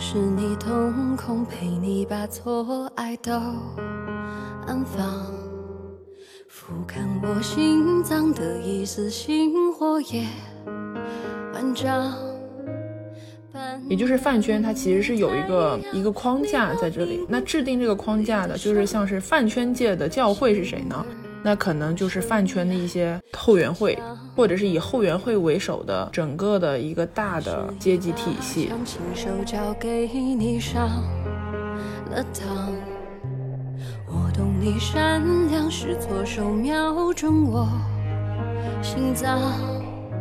是你瞳孔，陪你把错爱都安放。俯瞰我心脏的一丝星火也万丈。也就是饭圈，它其实是有一个一个框架在这里。那制定这个框架的，就是像是饭圈界的教会是谁呢？那可能就是饭圈的一些后援会，或者是以后援会为首的整个的一个大的阶级体系。我懂你善良是左手瞄准我心脏。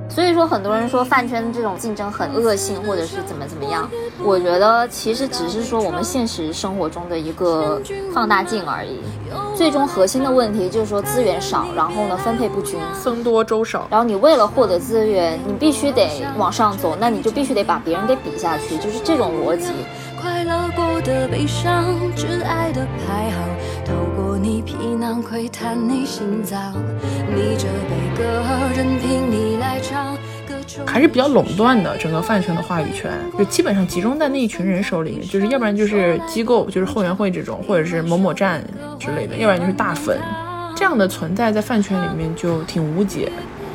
所以说，很多人说饭圈这种竞争很恶性，或者是怎么怎么样。我觉得其实只是说我们现实生活中的一个放大镜而已。最终核心的问题就是说资源少，然后呢分配不均，僧多粥少。然后你为了获得资源，你必须得往上走，那你就必须得把别人给比下去，就是这种逻辑。快乐过的悲伤，挚爱的排行，透过你皮囊窥探你心脏，你这悲歌任凭你来唱。还是比较垄断的，整个饭圈的话语权就基本上集中在那一群人手里，就是要不然就是机构，就是后援会这种，或者是某某站之类的，要不然就是大粉，这样的存在在饭圈里面就挺无解。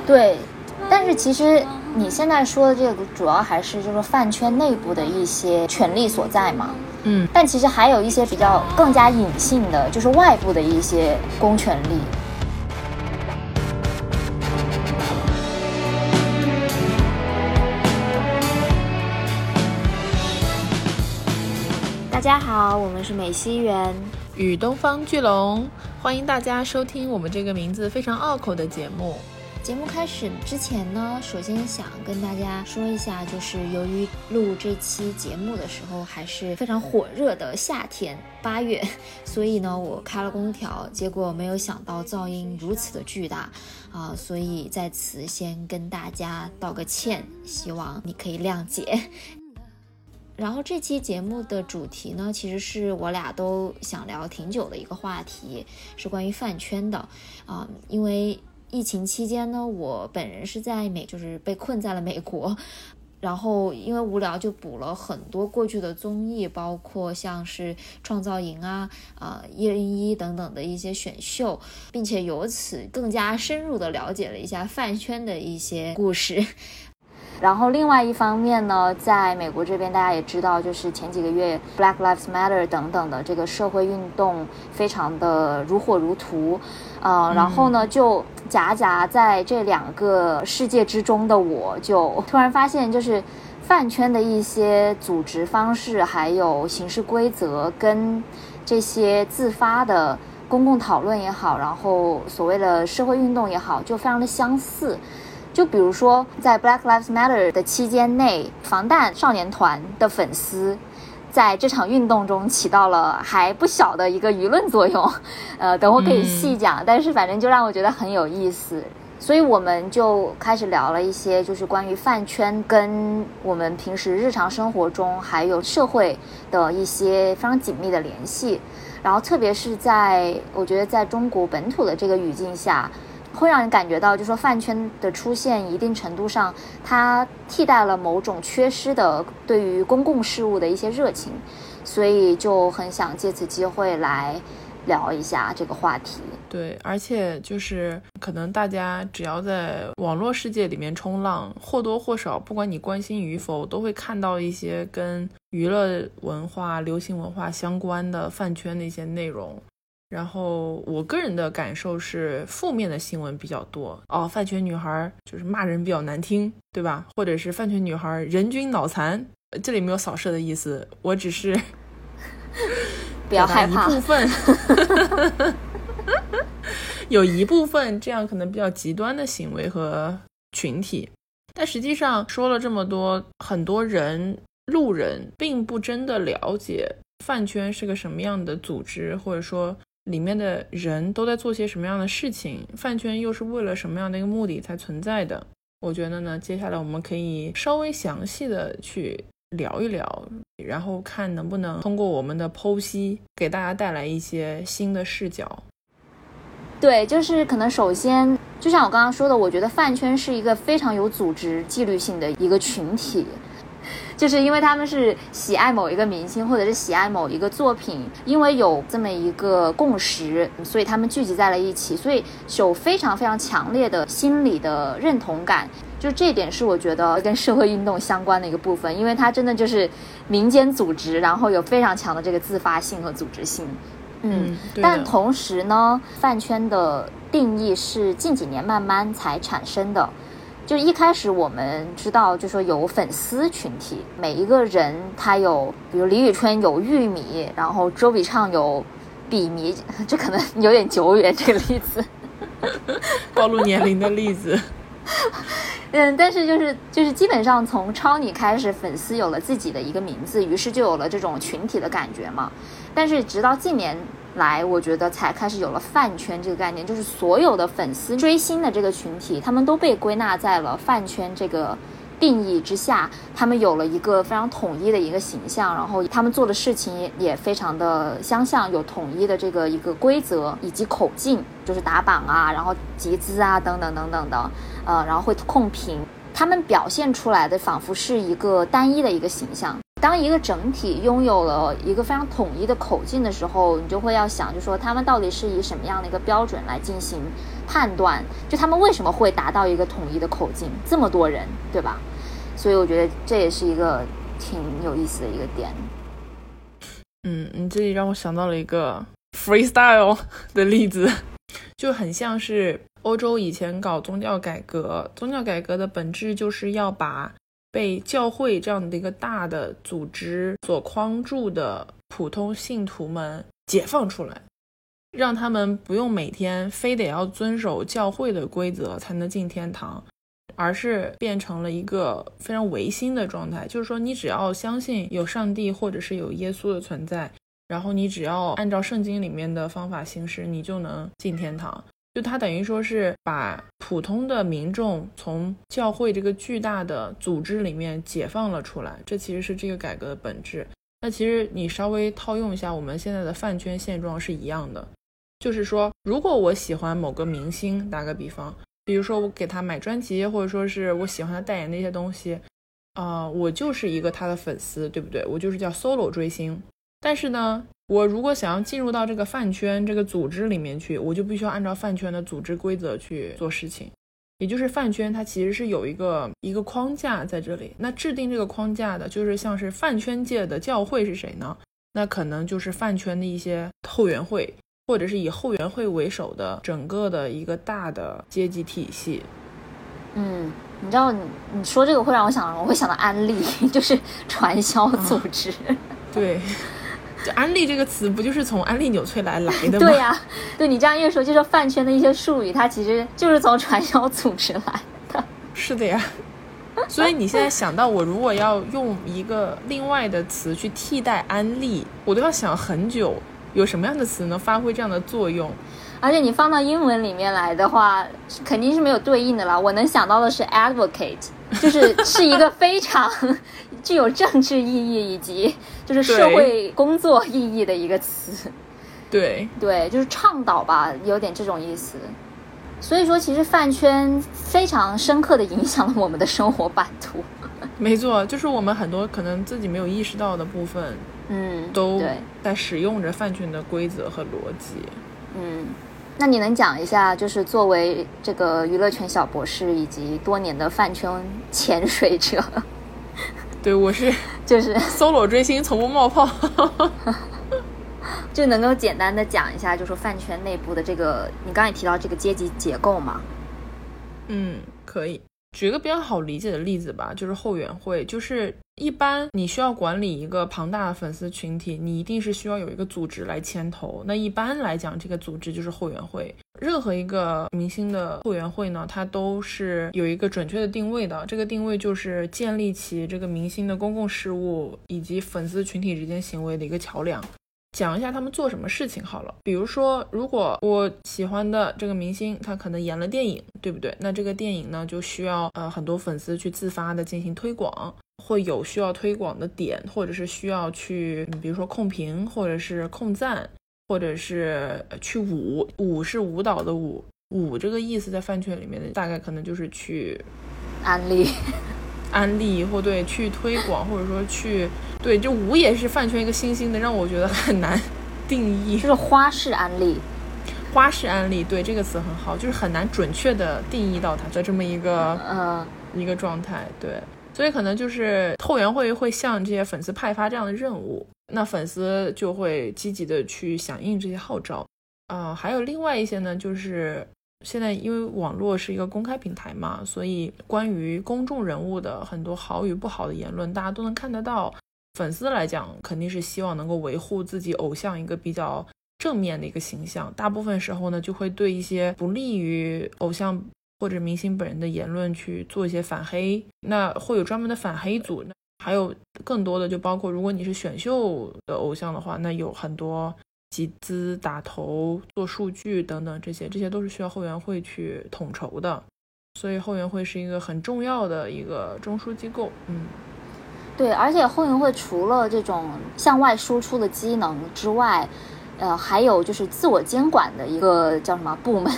对，但是其实。你现在说的这个主要还是就是饭圈内部的一些权力所在嘛，嗯，但其实还有一些比较更加隐性的，就是外部的一些公权力。家好，我们是美西园与东方巨龙，欢迎大家收听我们这个名字非常拗口的节目。节目开始之前呢，首先想跟大家说一下，就是由于录这期节目的时候还是非常火热的夏天，八月，所以呢，我开了空调，结果没有想到噪音如此的巨大啊，所以在此先跟大家道个歉，希望你可以谅解。然后这期节目的主题呢，其实是我俩都想聊挺久的一个话题，是关于饭圈的啊，因为。疫情期间呢，我本人是在美，就是被困在了美国，然后因为无聊就补了很多过去的综艺，包括像是创造营啊、啊一零一等等的一些选秀，并且由此更加深入的了解了一下饭圈的一些故事。然后另外一方面呢，在美国这边，大家也知道，就是前几个月 Black Lives Matter 等等的这个社会运动非常的如火如荼，呃，然后呢，就夹杂在这两个世界之中的我，就突然发现，就是饭圈的一些组织方式，还有行事规则，跟这些自发的公共讨论也好，然后所谓的社会运动也好，就非常的相似。就比如说，在 Black Lives Matter 的期间内，防弹少年团的粉丝在这场运动中起到了还不小的一个舆论作用。呃，等会可以细讲，但是反正就让我觉得很有意思，所以我们就开始聊了一些，就是关于饭圈跟我们平时日常生活中还有社会的一些非常紧密的联系。然后，特别是在我觉得在中国本土的这个语境下。会让人感觉到，就说饭圈的出现，一定程度上，它替代了某种缺失的对于公共事务的一些热情，所以就很想借此机会来聊一下这个话题。对，而且就是可能大家只要在网络世界里面冲浪，或多或少，不管你关心与否，都会看到一些跟娱乐文化、流行文化相关的饭圈的一些内容。然后我个人的感受是，负面的新闻比较多哦。饭圈女孩就是骂人比较难听，对吧？或者是饭圈女孩人均脑残，这里没有扫射的意思，我只是 不要害怕一部分，有一部分这样可能比较极端的行为和群体。但实际上说了这么多，很多人路人并不真的了解饭圈是个什么样的组织，或者说。里面的人都在做些什么样的事情？饭圈又是为了什么样的一个目的才存在的？我觉得呢，接下来我们可以稍微详细的去聊一聊，然后看能不能通过我们的剖析，给大家带来一些新的视角。对，就是可能首先，就像我刚刚说的，我觉得饭圈是一个非常有组织纪律性的一个群体。就是因为他们是喜爱某一个明星，或者是喜爱某一个作品，因为有这么一个共识，所以他们聚集在了一起，所以有非常非常强烈的心理的认同感。就这一点是我觉得跟社会运动相关的一个部分，因为它真的就是民间组织，然后有非常强的这个自发性和组织性。嗯，但同时呢，饭圈的定义是近几年慢慢才产生的。就一开始我们知道，就说有粉丝群体，每一个人他有，比如李宇春有玉米，然后周笔畅有笔迷，这可能有点久远这个例子，暴露年龄的例子。嗯，但是就是就是基本上从超女开始，粉丝有了自己的一个名字，于是就有了这种群体的感觉嘛。但是直到近年来，我觉得才开始有了饭圈这个概念，就是所有的粉丝追星的这个群体，他们都被归纳在了饭圈这个。定义之下，他们有了一个非常统一的一个形象，然后他们做的事情也非常的相像，有统一的这个一个规则以及口径，就是打榜啊，然后集资啊，等等等等的，呃，然后会控评，他们表现出来的仿佛是一个单一的一个形象。当一个整体拥有了一个非常统一的口径的时候，你就会要想，就说他们到底是以什么样的一个标准来进行判断？就他们为什么会达到一个统一的口径？这么多人，对吧？所以我觉得这也是一个挺有意思的一个点。嗯，你这里让我想到了一个 freestyle 的例子，就很像是欧洲以前搞宗教改革，宗教改革的本质就是要把。被教会这样的一个大的组织所框住的普通信徒们解放出来，让他们不用每天非得要遵守教会的规则才能进天堂，而是变成了一个非常唯心的状态。就是说，你只要相信有上帝或者是有耶稣的存在，然后你只要按照圣经里面的方法行事，你就能进天堂。就他等于说是把普通的民众从教会这个巨大的组织里面解放了出来，这其实是这个改革的本质。那其实你稍微套用一下，我们现在的饭圈现状是一样的，就是说，如果我喜欢某个明星，打个比方，比如说我给他买专辑，或者说是我喜欢他代言的一些东西，啊，我就是一个他的粉丝，对不对？我就是叫 solo 追星。但是呢。我如果想要进入到这个饭圈这个组织里面去，我就必须要按照饭圈的组织规则去做事情。也就是饭圈它其实是有一个一个框架在这里。那制定这个框架的就是像是饭圈界的教会是谁呢？那可能就是饭圈的一些后援会，或者是以后援会为首的整个的一个大的阶级体系。嗯，你知道你你说这个会让我想，我会想到安利，就是传销组织。对。就安利这个词不就是从安利纽崔莱来的吗？对呀，对你这样一说，就是饭圈的一些术语，它其实就是从传销组织来的。是的呀，所以你现在想到我如果要用一个另外的词去替代安利，我都要想很久，有什么样的词能发挥这样的作用？而且你放到英文里面来的话，肯定是没有对应的啦。我能想到的是 advocate，就是是一个非常。具有政治意义以及就是社会工作意义的一个词，对对，就是倡导吧，有点这种意思。所以说，其实饭圈非常深刻的影响了我们的生活版图。没错，就是我们很多可能自己没有意识到的部分，嗯，都在使用着饭圈的规则和逻辑。嗯，那你能讲一下，就是作为这个娱乐圈小博士以及多年的饭圈潜水者？对，我是 就是 solo 追星，从不冒泡，就能够简单的讲一下，就说饭圈内部的这个，你刚才提到这个阶级结构嘛？嗯，可以。举一个比较好理解的例子吧，就是后援会。就是一般你需要管理一个庞大的粉丝群体，你一定是需要有一个组织来牵头。那一般来讲，这个组织就是后援会。任何一个明星的后援会呢，它都是有一个准确的定位的。这个定位就是建立起这个明星的公共事务以及粉丝群体之间行为的一个桥梁。讲一下他们做什么事情好了，比如说，如果我喜欢的这个明星他可能演了电影，对不对？那这个电影呢就需要呃很多粉丝去自发的进行推广，会有需要推广的点，或者是需要去，比如说控评，或者是控赞，或者是去舞舞是舞蹈的舞舞这个意思在饭圈里面的大概可能就是去安利，安利或对去推广，或者说去对，就舞也是饭圈一个新兴的，让我觉得很难 定义。就是花式安利，花式安利，对这个词很好，就是很难准确的定义到它的这么一个呃，一个状态。对，所以可能就是后援会会向这些粉丝派发这样的任务，那粉丝就会积极的去响应这些号召。啊，还有另外一些呢，就是现在因为网络是一个公开平台嘛，所以关于公众人物的很多好与不好的言论，大家都能看得到。粉丝来讲，肯定是希望能够维护自己偶像一个比较正面的一个形象。大部分时候呢，就会对一些不利于偶像或者明星本人的言论去做一些反黑。那会有专门的反黑组，还有更多的就包括，如果你是选秀的偶像的话，那有很多。集资、打头、做数据等等，这些这些都是需要后援会去统筹的，所以后援会是一个很重要的一个中枢机构。嗯，对，而且后援会除了这种向外输出的机能之外，呃，还有就是自我监管的一个叫什么部门？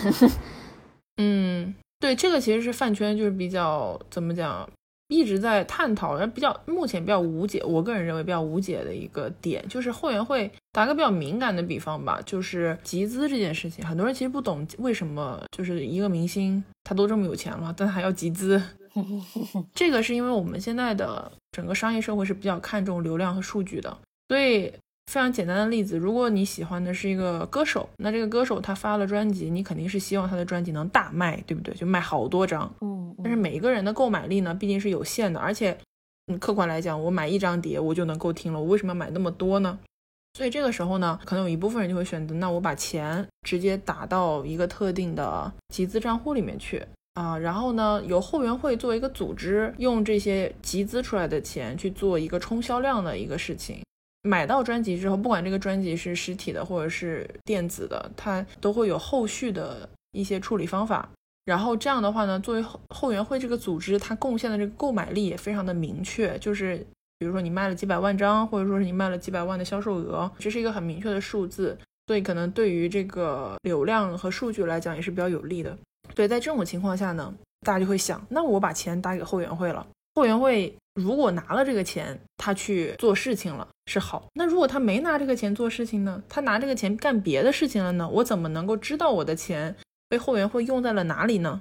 嗯，对，这个其实是饭圈就是比较怎么讲？一直在探讨，比较目前比较无解，我个人认为比较无解的一个点，就是后援会打个比较敏感的比方吧，就是集资这件事情，很多人其实不懂为什么，就是一个明星他都这么有钱了，但还要集资，这个是因为我们现在的整个商业社会是比较看重流量和数据的，所以。非常简单的例子，如果你喜欢的是一个歌手，那这个歌手他发了专辑，你肯定是希望他的专辑能大卖，对不对？就卖好多张。嗯。但是每一个人的购买力呢，毕竟是有限的，而且，嗯，客观来讲，我买一张碟我就能够听了，我为什么要买那么多呢？所以这个时候呢，可能有一部分人就会选择，那我把钱直接打到一个特定的集资账户里面去啊，然后呢，由后援会作为一个组织，用这些集资出来的钱去做一个冲销量的一个事情。买到专辑之后，不管这个专辑是实体的或者是电子的，它都会有后续的一些处理方法。然后这样的话呢，作为后后援会这个组织，它贡献的这个购买力也非常的明确，就是比如说你卖了几百万张，或者说是你卖了几百万的销售额，这是一个很明确的数字，所以可能对于这个流量和数据来讲也是比较有利的。对，在这种情况下呢，大家就会想，那我把钱打给后援会了，后援会。如果拿了这个钱，他去做事情了是好。那如果他没拿这个钱做事情呢？他拿这个钱干别的事情了呢？我怎么能够知道我的钱被后援会用在了哪里呢？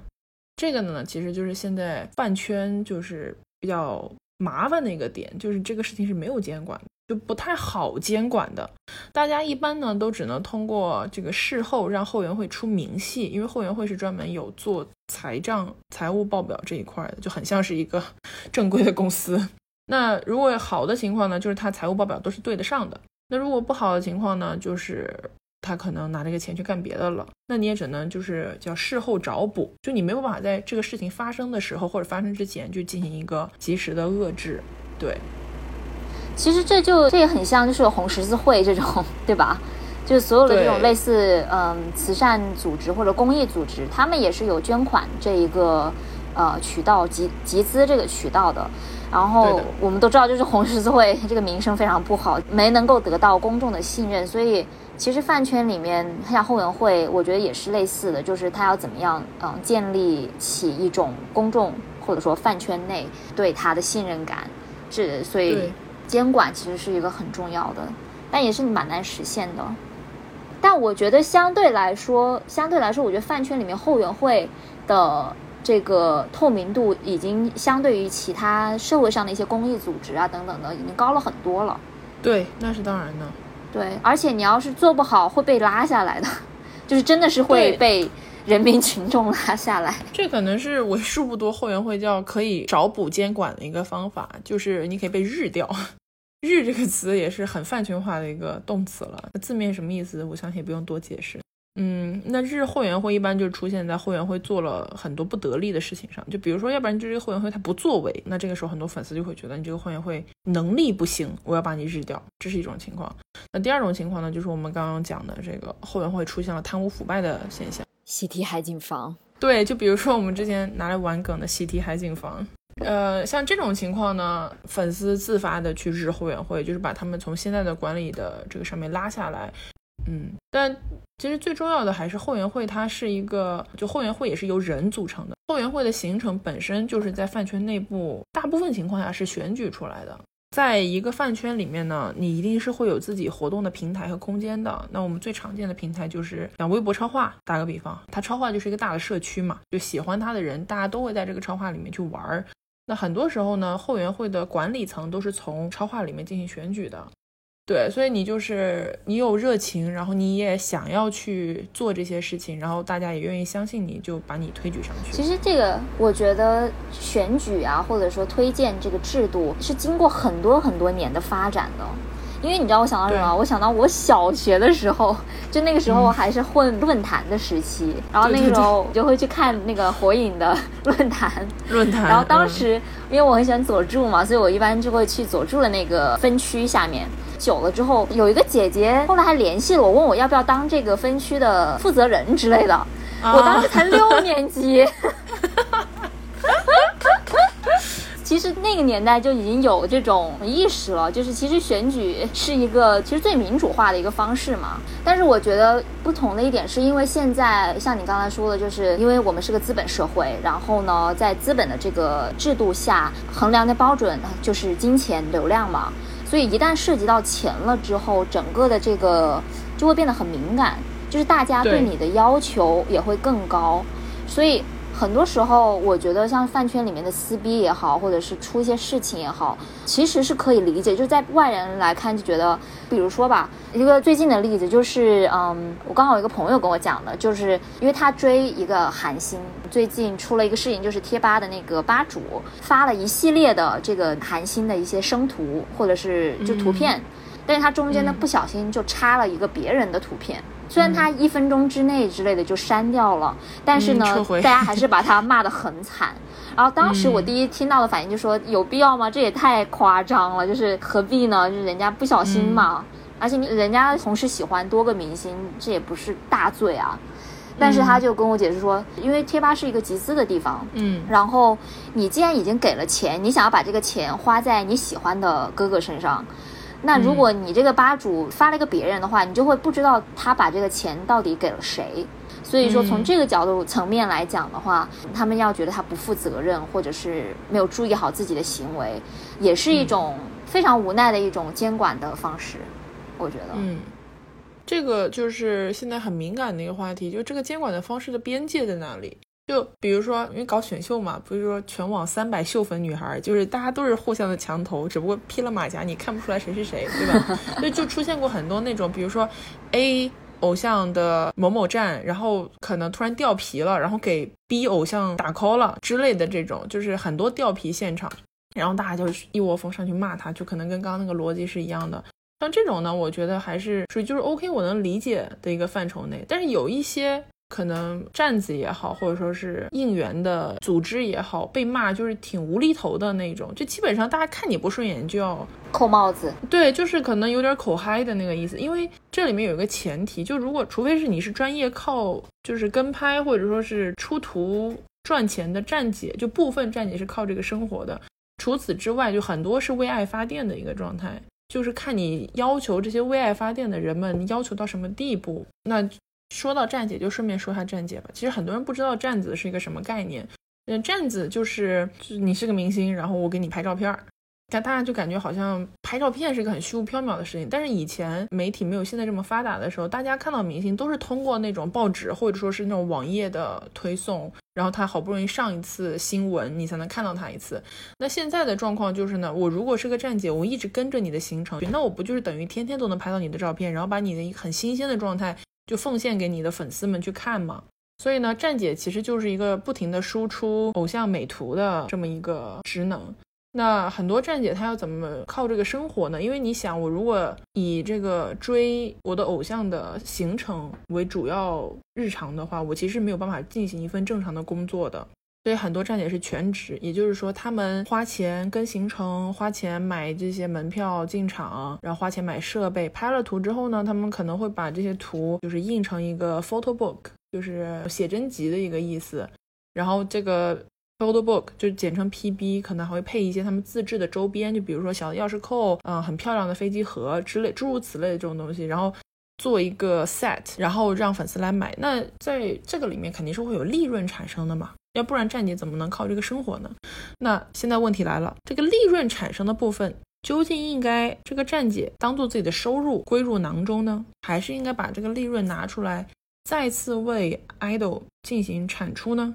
这个呢，其实就是现在饭圈就是比较麻烦的一个点，就是这个事情是没有监管。就不太好监管的，大家一般呢都只能通过这个事后让后援会出明细，因为后援会是专门有做财账、财务报表这一块的，就很像是一个 正规的公司。那如果好的情况呢，就是他财务报表都是对得上的；那如果不好的情况呢，就是他可能拿这个钱去干别的了，那你也只能就是叫事后找补，就你没有办法在这个事情发生的时候或者发生之前就进行一个及时的遏制，对。其实这就这也很像，就是红十字会这种，对吧？就是所有的这种类似嗯慈善组织或者公益组织，他们也是有捐款这一个呃渠道集集资这个渠道的。然后我们都知道，就是红十字会 这个名声非常不好，没能够得到公众的信任。所以其实饭圈里面像后援会，我觉得也是类似的，就是他要怎么样嗯建立起一种公众或者说饭圈内对他的信任感。这所以。监管其实是一个很重要的，但也是蛮难实现的。但我觉得相对来说，相对来说，我觉得饭圈里面后援会的这个透明度已经相对于其他社会上的一些公益组织啊等等的，已经高了很多了。对，那是当然的。对，而且你要是做不好，会被拉下来的，就是真的是会被人民群众拉下来。这可能是为数不多后援会叫可以找补监管的一个方法，就是你可以被日掉。日这个词也是很饭圈化的一个动词了，字面什么意思？我相信也不用多解释。嗯，那日后援会一般就出现在后援会做了很多不得力的事情上，就比如说，要不然就这个后援会他不作为，那这个时候很多粉丝就会觉得你这个后援会能力不行，我要把你日掉，这是一种情况。那第二种情况呢，就是我们刚刚讲的这个后援会出现了贪污腐败的现象，喜提海景房。对，就比如说我们之前拿来玩梗的喜提海景房。呃，像这种情况呢，粉丝自发的去日后援会，就是把他们从现在的管理的这个上面拉下来。嗯，但其实最重要的还是后援会，它是一个，就后援会也是由人组成的，后援会的形成本身就是在饭圈内部，大部分情况下是选举出来的。在一个饭圈里面呢，你一定是会有自己活动的平台和空间的。那我们最常见的平台就是像微博超话，打个比方，它超话就是一个大的社区嘛，就喜欢它的人，大家都会在这个超话里面去玩儿。那很多时候呢，后援会的管理层都是从超话里面进行选举的。对，所以你就是你有热情，然后你也想要去做这些事情，然后大家也愿意相信你，就把你推举上去。其实这个我觉得选举啊，或者说推荐这个制度，是经过很多很多年的发展的。因为你知道我想到什么？我想到我小学的时候，就那个时候还是混论坛的时期，然后那个时候就会去看那个火影的 论坛。论坛。然后当时因为我很喜欢佐助嘛，所以我一般就会去佐助的那个分区下面。久了之后，有一个姐姐后来还联系了我，问我要不要当这个分区的负责人之类的。我当时才六年级。其实那个年代就已经有这种意识了，就是其实选举是一个其实最民主化的一个方式嘛。但是我觉得不同的一点是因为现在像你刚才说的，就是因为我们是个资本社会，然后呢，在资本的这个制度下，衡量的标准就是金钱流量嘛。所以一旦涉及到钱了之后，整个的这个就会变得很敏感，就是大家对你的要求也会更高。所以很多时候，我觉得像饭圈里面的撕逼也好，或者是出一些事情也好，其实是可以理解。就在外人来看，就觉得，比如说吧。一个最近的例子就是，嗯，我刚好有一个朋友跟我讲的，就是因为他追一个韩星，最近出了一个事情，就是贴吧的那个吧主发了一系列的这个韩星的一些生图或者是就图片，但是他中间呢不小心就插了一个别人的图片，虽然他一分钟之内之类的就删掉了，但是呢，大家还是把他骂得很惨。然后当时我第一听到的反应就说，有必要吗？这也太夸张了，就是何必呢？就是人家不小心嘛。而且你人家同时喜欢多个明星，这也不是大罪啊。但是他就跟我解释说，因为贴吧是一个集资的地方，嗯，然后你既然已经给了钱，你想要把这个钱花在你喜欢的哥哥身上，那如果你这个吧主发了一个别人的话，你就会不知道他把这个钱到底给了谁。所以说，从这个角度层面来讲的话，他们要觉得他不负责任，或者是没有注意好自己的行为，也是一种非常无奈的一种监管的方式。我觉得，嗯，这个就是现在很敏感的一个话题，就这个监管的方式的边界在哪里？就比如说，因为搞选秀嘛，不是说全网三百秀粉女孩，就是大家都是互相的墙头，只不过披了马甲，你看不出来谁是谁，对吧？所以就出现过很多那种，比如说 A 偶像的某某站，然后可能突然掉皮了，然后给 B 偶像打 call 了之类的这种，就是很多掉皮现场，然后大家就一窝蜂上去骂他，就可能跟刚刚那个逻辑是一样的。像这种呢，我觉得还是属于就是 OK，我能理解的一个范畴内。但是有一些可能站子也好，或者说是应援的组织也好，被骂就是挺无厘头的那种，就基本上大家看你不顺眼就要扣帽子。对，就是可能有点口嗨的那个意思。因为这里面有一个前提，就如果除非是你是专业靠就是跟拍或者说是出图赚钱的站姐，就部分站姐是靠这个生活的。除此之外，就很多是为爱发电的一个状态。就是看你要求这些为爱发电的人们要求到什么地步。那说到站姐，就顺便说下站姐吧。其实很多人不知道站子是一个什么概念。嗯，站子就是你是个明星，然后我给你拍照片儿。但大家就感觉好像拍照片是个很虚无缥缈的事情。但是以前媒体没有现在这么发达的时候，大家看到明星都是通过那种报纸或者说是那种网页的推送，然后他好不容易上一次新闻，你才能看到他一次。那现在的状况就是呢，我如果是个站姐，我一直跟着你的行程，那我不就是等于天天都能拍到你的照片，然后把你的很新鲜的状态就奉献给你的粉丝们去看嘛？所以呢，站姐其实就是一个不停的输出偶像美图的这么一个职能。那很多站姐她要怎么靠这个生活呢？因为你想，我如果以这个追我的偶像的行程为主要日常的话，我其实没有办法进行一份正常的工作的。所以很多站姐是全职，也就是说，他们花钱跟行程，花钱买这些门票进场，然后花钱买设备，拍了图之后呢，他们可能会把这些图就是印成一个 photo book，就是写真集的一个意思，然后这个。Photo book 就简称 PB，可能还会配一些他们自制的周边，就比如说小的钥匙扣，嗯，很漂亮的飞机盒之类，诸如此类的这种东西，然后做一个 set，然后让粉丝来买。那在这个里面肯定是会有利润产生的嘛？要不然站姐怎么能靠这个生活呢？那现在问题来了，这个利润产生的部分究竟应该这个站姐当做自己的收入归入囊中呢，还是应该把这个利润拿出来再次为 idol 进行产出呢？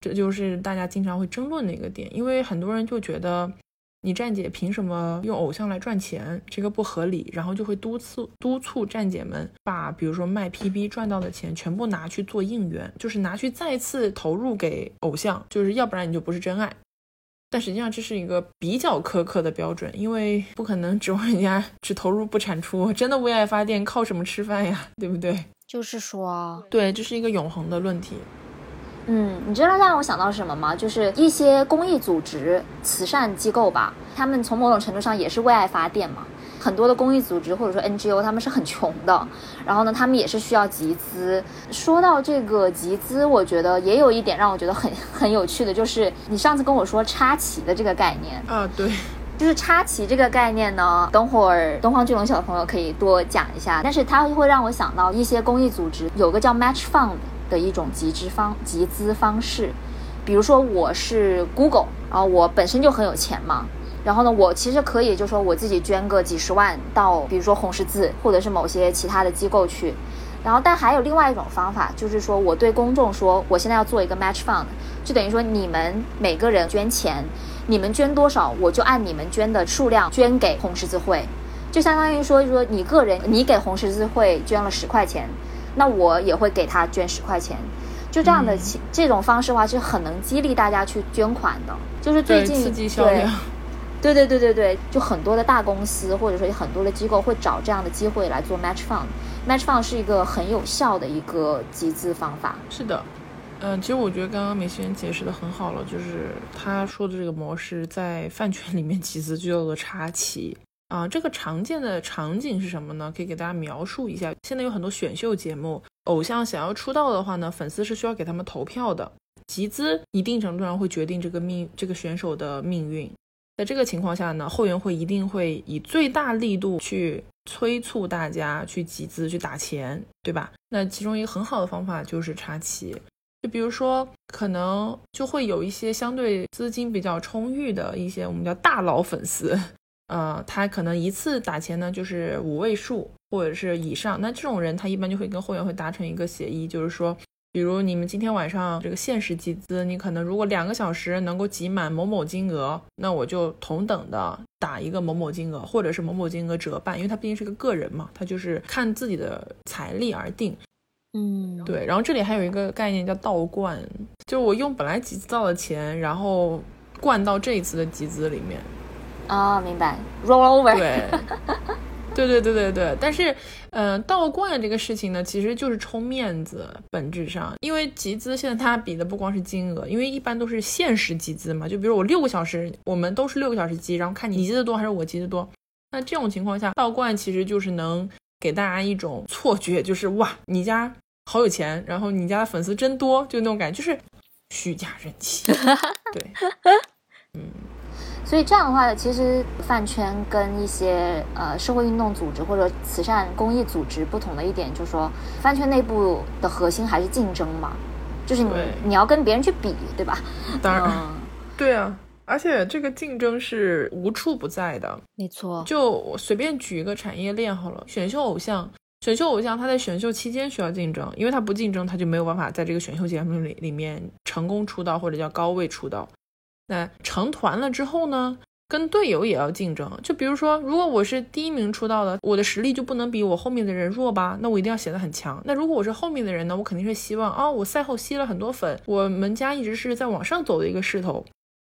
这就是大家经常会争论的一个点，因为很多人就觉得。你站姐凭什么用偶像来赚钱？这个不合理，然后就会督促督促站姐们把，比如说卖 PB 赚到的钱全部拿去做应援，就是拿去再次投入给偶像，就是要不然你就不是真爱。但实际上这是一个比较苛刻的标准，因为不可能指望人家 只投入不产出，真的为爱发电靠什么吃饭呀？对不对？就是说，对，这是一个永恒的论题。嗯，你知道让我想到什么吗？就是一些公益组织、慈善机构吧，他们从某种程度上也是为爱发电嘛。很多的公益组织或者说 NGO，他们是很穷的，然后呢，他们也是需要集资。说到这个集资，我觉得也有一点让我觉得很 很有趣的，就是你上次跟我说插旗的这个概念啊，对，就是插旗这个概念呢，等会儿东方巨龙小朋友可以多讲一下。但是它会让我想到一些公益组织有个叫 Match Fund。的一种集资方集资方式，比如说我是 Google，然后我本身就很有钱嘛，然后呢，我其实可以就说我自己捐个几十万到，比如说红十字或者是某些其他的机构去，然后但还有另外一种方法，就是说我对公众说，我现在要做一个 Match Fund，就等于说你们每个人捐钱，你们捐多少，我就按你们捐的数量捐给红十字会，就相当于说说你个人你给红十字会捐了十块钱。那我也会给他捐十块钱，就这样的这种方式的话，是很能激励大家去捐款的。就是最近刺激销量，对对对对对，就很多的大公司或者说很多的机构会找这样的机会来做 match fund。match fund 是一个很有效的一个集资方法。是的，嗯，其实我觉得刚刚美西人解释的很好了，就是他说的这个模式在饭圈里面集资就叫做插旗。啊，这个常见的场景是什么呢？可以给大家描述一下。现在有很多选秀节目，偶像想要出道的话呢，粉丝是需要给他们投票的，集资一定程度上会决定这个命这个选手的命运。在这个情况下呢，后援会一定会以最大力度去催促大家去集资去打钱，对吧？那其中一个很好的方法就是插旗，就比如说可能就会有一些相对资金比较充裕的一些我们叫大佬粉丝。呃，他可能一次打钱呢，就是五位数或者是以上。那这种人，他一般就会跟会员会达成一个协议，就是说，比如你们今天晚上这个限时集资，你可能如果两个小时能够集满某某金额，那我就同等的打一个某某金额，或者是某某金额折半，因为他毕竟是个个人嘛，他就是看自己的财力而定。嗯，对。然后这里还有一个概念叫倒灌，就我用本来集资到的钱，然后灌到这一次的集资里面。啊，明白，roll over。对，对对对对对。但是，嗯，倒灌这个事情呢，其实就是充面子，本质上，因为集资现在它比的不光是金额，因为一般都是限时集资嘛。就比如我六个小时，我们都是六个小时集，然后看你集的多还是我集的多。那这种情况下，倒灌其实就是能给大家一种错觉，就是哇，你家好有钱，然后你家的粉丝真多，就那种感觉，就是虚假人气。对，嗯。所以这样的话，其实饭圈跟一些呃社会运动组织或者慈善公益组织不同的一点，就是说饭圈内部的核心还是竞争嘛，就是你你要跟别人去比，对吧？当然，对啊，而且这个竞争是无处不在的。没错，就我随便举一个产业链好了，选秀偶像，选秀偶像他在选秀期间需要竞争，因为他不竞争，他就没有办法在这个选秀节目里里面成功出道或者叫高位出道。那成团了之后呢，跟队友也要竞争。就比如说，如果我是第一名出道的，我的实力就不能比我后面的人弱吧？那我一定要显得很强。那如果我是后面的人呢，我肯定是希望哦，我赛后吸了很多粉，我们家一直是在往上走的一个势头。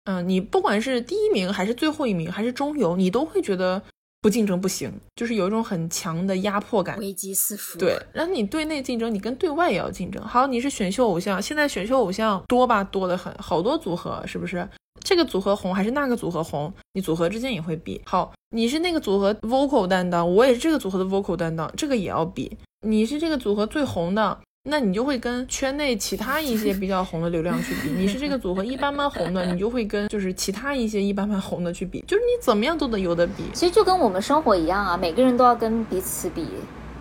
嗯，你不管是第一名还是最后一名还是中游，你都会觉得不竞争不行，就是有一种很强的压迫感，危机四伏。对，然后你对内竞争，你跟对外也要竞争。好，你是选秀偶像，现在选秀偶像多吧，多的很，好多组合，是不是？这个组合红还是那个组合红？你组合之间也会比。好，你是那个组合 vocal 担当，我也是这个组合的 vocal 担当，这个也要比。你是这个组合最红的，那你就会跟圈内其他一些比较红的流量去比。你是这个组合一般般红的，你就会跟就是其他一些一般般红的去比。就是你怎么样都得有的比。其实就跟我们生活一样啊，每个人都要跟彼此比。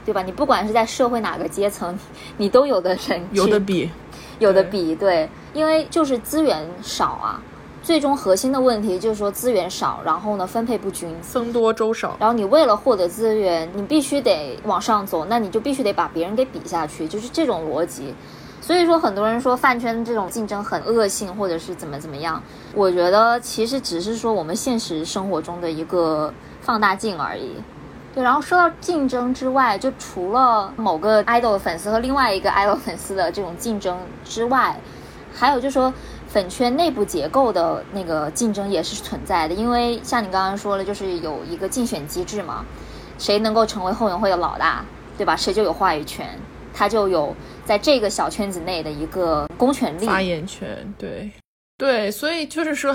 对吧？你不管是在社会哪个阶层，你都有的人有的比，有的比，对，因为就是资源少啊。最终核心的问题就是说资源少，然后呢分配不均，僧多粥少。然后你为了获得资源，你必须得往上走，那你就必须得把别人给比下去，就是这种逻辑。所以说很多人说饭圈这种竞争很恶性，或者是怎么怎么样，我觉得其实只是说我们现实生活中的一个放大镜而已。对，然后说到竞争之外，就除了某个 idol 粉丝和另外一个 idol 粉丝的这种竞争之外，还有就是说。粉圈内部结构的那个竞争也是存在的，因为像你刚刚说了，就是有一个竞选机制嘛，谁能够成为后援会的老大，对吧？谁就有话语权，他就有在这个小圈子内的一个公权力、发言权。对，对，所以就是说，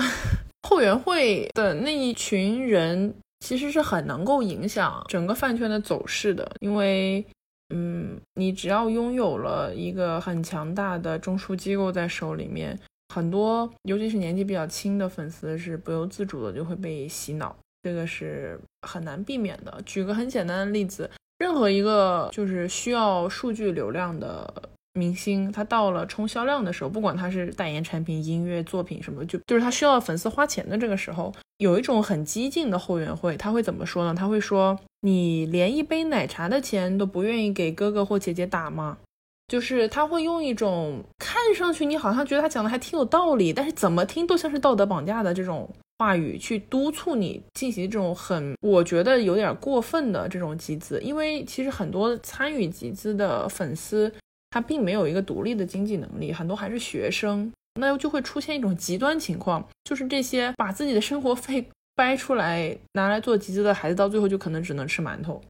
后援会的那一群人其实是很能够影响整个饭圈的走势的，因为，嗯，你只要拥有了一个很强大的中枢机构在手里面。很多，尤其是年纪比较轻的粉丝，是不由自主的就会被洗脑，这个是很难避免的。举个很简单的例子，任何一个就是需要数据流量的明星，他到了冲销量的时候，不管他是代言产品、音乐作品什么，就就是他需要粉丝花钱的这个时候，有一种很激进的后援会，他会怎么说呢？他会说：“你连一杯奶茶的钱都不愿意给哥哥或姐姐打吗？”就是他会用一种看上去你好像觉得他讲的还挺有道理，但是怎么听都像是道德绑架的这种话语，去督促你进行这种很我觉得有点过分的这种集资。因为其实很多参与集资的粉丝，他并没有一个独立的经济能力，很多还是学生，那又就会出现一种极端情况，就是这些把自己的生活费掰出来拿来做集资的孩子，到最后就可能只能吃馒头。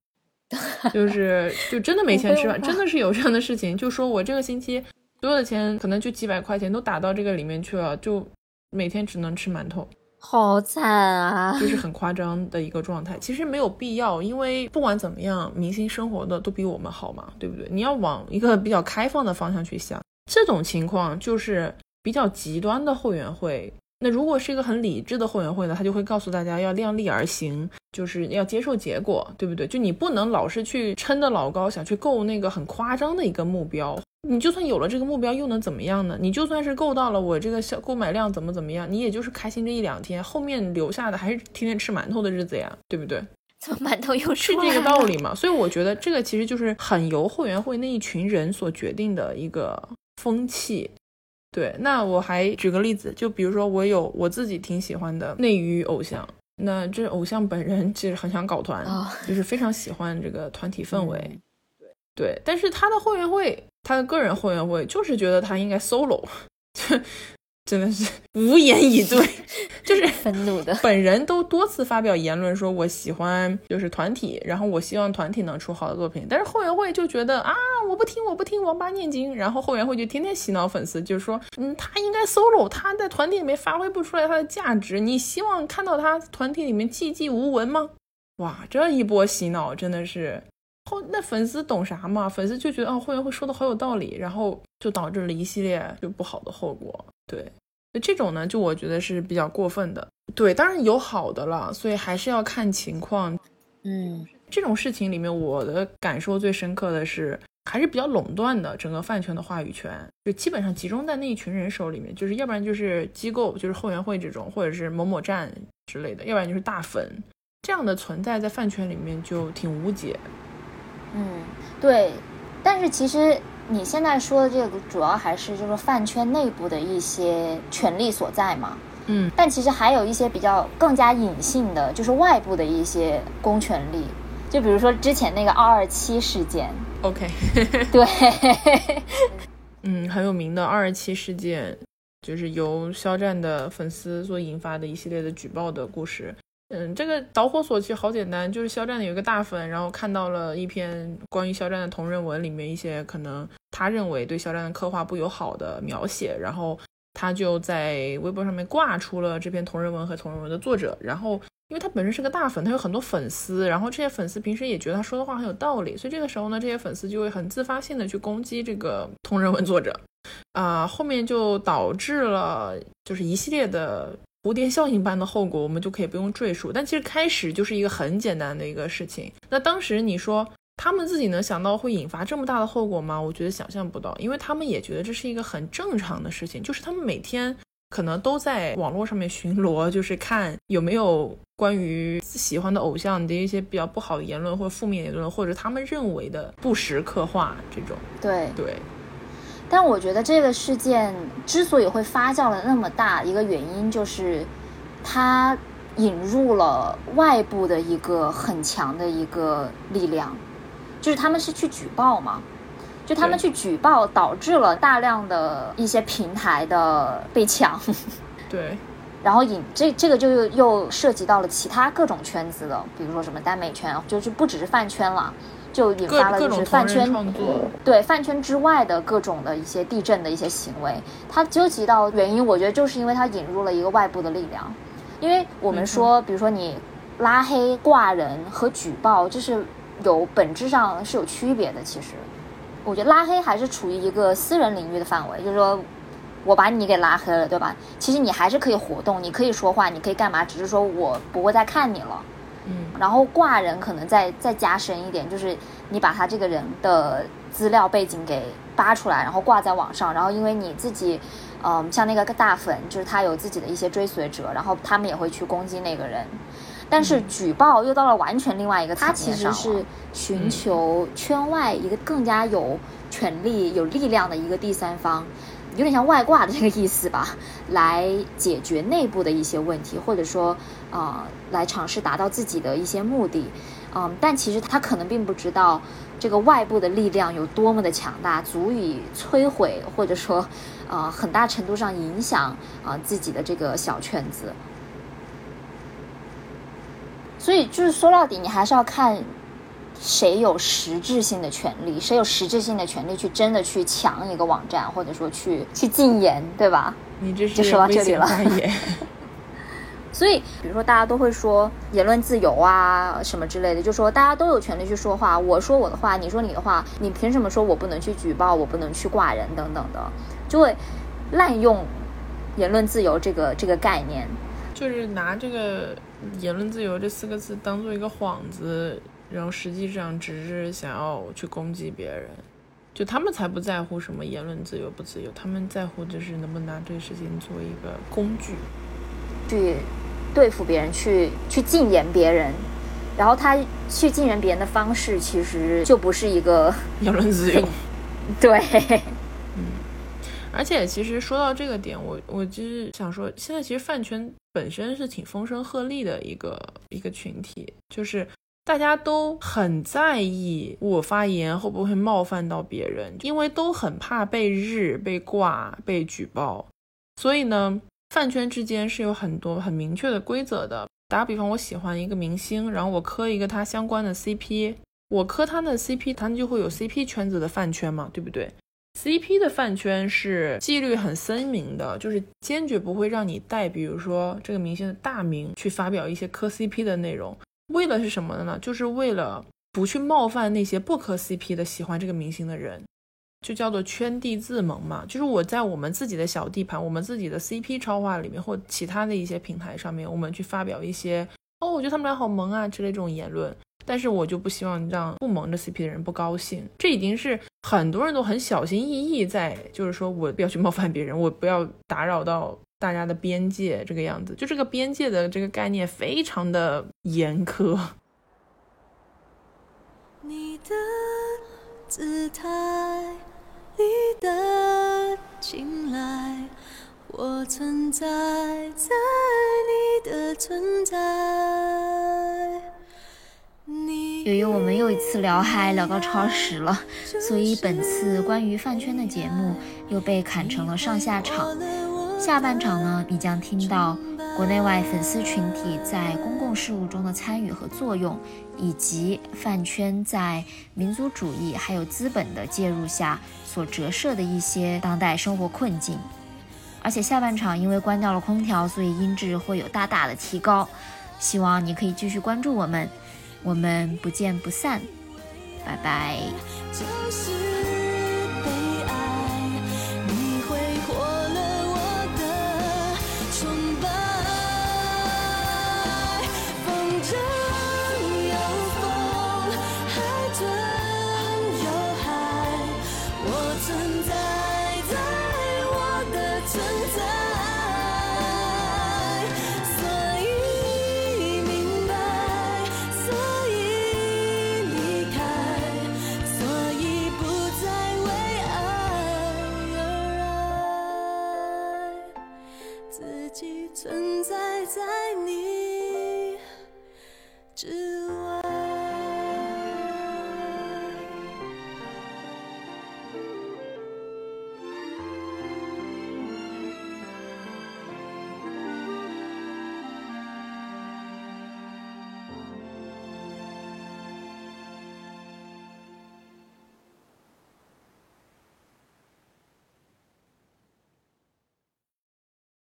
就是就真的没钱吃饭，真的是有这样的事情。就说我这个星期所有的钱可能就几百块钱都打到这个里面去了，就每天只能吃馒头，好惨啊！就是很夸张的一个状态。其实没有必要，因为不管怎么样，明星生活的都比我们好嘛，对不对？你要往一个比较开放的方向去想，这种情况就是比较极端的后援会。那如果是一个很理智的后援会呢，他就会告诉大家要量力而行，就是要接受结果，对不对？就你不能老是去撑得老高，想去够那个很夸张的一个目标。你就算有了这个目标，又能怎么样呢？你就算是够到了我这个小购买量怎么怎么样，你也就是开心这一两天，后面留下的还是天天吃馒头的日子呀，对不对？怎么馒头又是这个道理嘛？所以我觉得这个其实就是很由后援会那一群人所决定的一个风气。对，那我还举个例子，就比如说我有我自己挺喜欢的内娱偶像，那这偶像本人其实很想搞团，就是非常喜欢这个团体氛围，对对，但是他的后援会，他的个人后援会就是觉得他应该 solo。真的是 无言以对，就是愤怒的。本人都多次发表言论说，我喜欢就是团体，然后我希望团体能出好的作品。但是后援会就觉得啊，我不听，我不听，王八念经。然后后援会就天天洗脑粉丝，就是说，嗯，他应该 solo，他在团体里面发挥不出来他的价值。你希望看到他团体里面寂寂无闻吗？哇，这一波洗脑真的是后那粉丝懂啥嘛？粉丝就觉得哦，后援会说的好有道理，然后就导致了一系列就不好的后果。对，那这种呢，就我觉得是比较过分的。对，当然有好的了，所以还是要看情况。嗯，这种事情里面，我的感受最深刻的是，还是比较垄断的，整个饭圈的话语权就基本上集中在那一群人手里面，就是要不然就是机构，就是后援会这种，或者是某某站之类的，要不然就是大粉这样的存在，在饭圈里面就挺无解。嗯，对，但是其实。你现在说的这个主要还是就是饭圈内部的一些权力所在嘛？嗯，但其实还有一些比较更加隐性的，就是外部的一些公权力，就比如说之前那个二二七事件。OK，对，嗯，很有名的二二七事件，就是由肖战的粉丝所引发的一系列的举报的故事。嗯，这个导火索其实好简单，就是肖战有一个大粉，然后看到了一篇关于肖战的同人文，里面一些可能他认为对肖战的刻画不友好的描写，然后他就在微博上面挂出了这篇同人文和同人文的作者。然后，因为他本身是个大粉，他有很多粉丝，然后这些粉丝平时也觉得他说的话很有道理，所以这个时候呢，这些粉丝就会很自发性的去攻击这个同人文作者，啊，后面就导致了就是一系列的。蝴蝶效应般的后果，我们就可以不用赘述。但其实开始就是一个很简单的一个事情。那当时你说他们自己能想到会引发这么大的后果吗？我觉得想象不到，因为他们也觉得这是一个很正常的事情，就是他们每天可能都在网络上面巡逻，就是看有没有关于喜欢的偶像的一些比较不好的言论或者负面言论，或者他们认为的不实刻画这种。对对，但我觉得这个事件之所以会发酵的那么大，一个原因就是它引入了外部的一个很强的一个力量。就是他们是去举报嘛，就他们去举报，导致了大量的一些平台的被抢。对，然后引这这个就又又涉及到了其他各种圈子的，比如说什么耽美圈，就是不只是饭圈了，就引发了就是饭圈对饭圈之外的各种的一些地震的一些行为。它究其到原因，我觉得就是因为它引入了一个外部的力量。因为我们说，比如说你拉黑挂人和举报，就是。有本质上是有区别的，其实，我觉得拉黑还是处于一个私人领域的范围，就是说，我把你给拉黑了，对吧？其实你还是可以活动，你可以说话，你可以干嘛？只是说我不会再看你了。嗯。然后挂人可能再再加深一点，就是你把他这个人的资料背景给扒出来，然后挂在网上，然后因为你自己，嗯，像那个大粉，就是他有自己的一些追随者，然后他们也会去攻击那个人。但是举报又到了完全另外一个层面上，他其实是寻求圈外一个更加有权力、有力量的一个第三方，有点像外挂的这个意思吧，来解决内部的一些问题，或者说，呃，来尝试达到自己的一些目的，嗯，但其实他可能并不知道这个外部的力量有多么的强大，足以摧毁或者说，呃，很大程度上影响啊自己的这个小圈子。所以就是说到底，你还是要看谁有实质性的权利，谁有实质性的权利去真的去抢一个网站，或者说去去禁言，对吧？你这就说到这里了。所以，比如说大家都会说言论自由啊什么之类的，就说大家都有权利去说话，我说我的话，你说你的话，你凭什么说我不能去举报，我不能去挂人等等的，就会滥用言论自由这个这个概念，就是拿这个。言论自由这四个字当做一个幌子，然后实际上只是想要去攻击别人，就他们才不在乎什么言论自由不自由，他们在乎就是能不能拿这个事情作为一个工具，去对付别人，去去禁言别人，然后他去禁言别人的方式其实就不是一个言论自由，对。而且其实说到这个点，我我就是想说，现在其实饭圈本身是挺风声鹤唳的一个一个群体，就是大家都很在意我发言会不会冒犯到别人，因为都很怕被日、被挂、被举报，所以呢，饭圈之间是有很多很明确的规则的。打比方，我喜欢一个明星，然后我磕一个他相关的 CP，我磕他的 CP，他们就会有 CP 圈子的饭圈嘛，对不对？CP 的饭圈是纪律很森明的，就是坚决不会让你带，比如说这个明星的大名去发表一些磕 CP 的内容。为了是什么的呢？就是为了不去冒犯那些不磕 CP 的喜欢这个明星的人，就叫做圈地自萌嘛。就是我在我们自己的小地盘，我们自己的 CP 超话里面，或其他的一些平台上面，我们去发表一些哦，我觉得他们俩好萌啊之类这种言论。但是我就不希望让不萌着 CP 的人不高兴，这已经是很多人都很小心翼翼在，就是说我不要去冒犯别人，我不要打扰到大家的边界，这个样子，就这个边界的这个概念非常的严苛。你的姿态你的青睐，我存在在你的存在。由于我们又一次聊嗨聊到超时了，所以本次关于饭圈的节目又被砍成了上下场。下半场呢，你将听到国内外粉丝群体在公共事务中的参与和作用，以及饭圈在民族主义还有资本的介入下所折射的一些当代生活困境。而且下半场因为关掉了空调，所以音质会有大大的提高。希望你可以继续关注我们。我们不见不散，拜拜。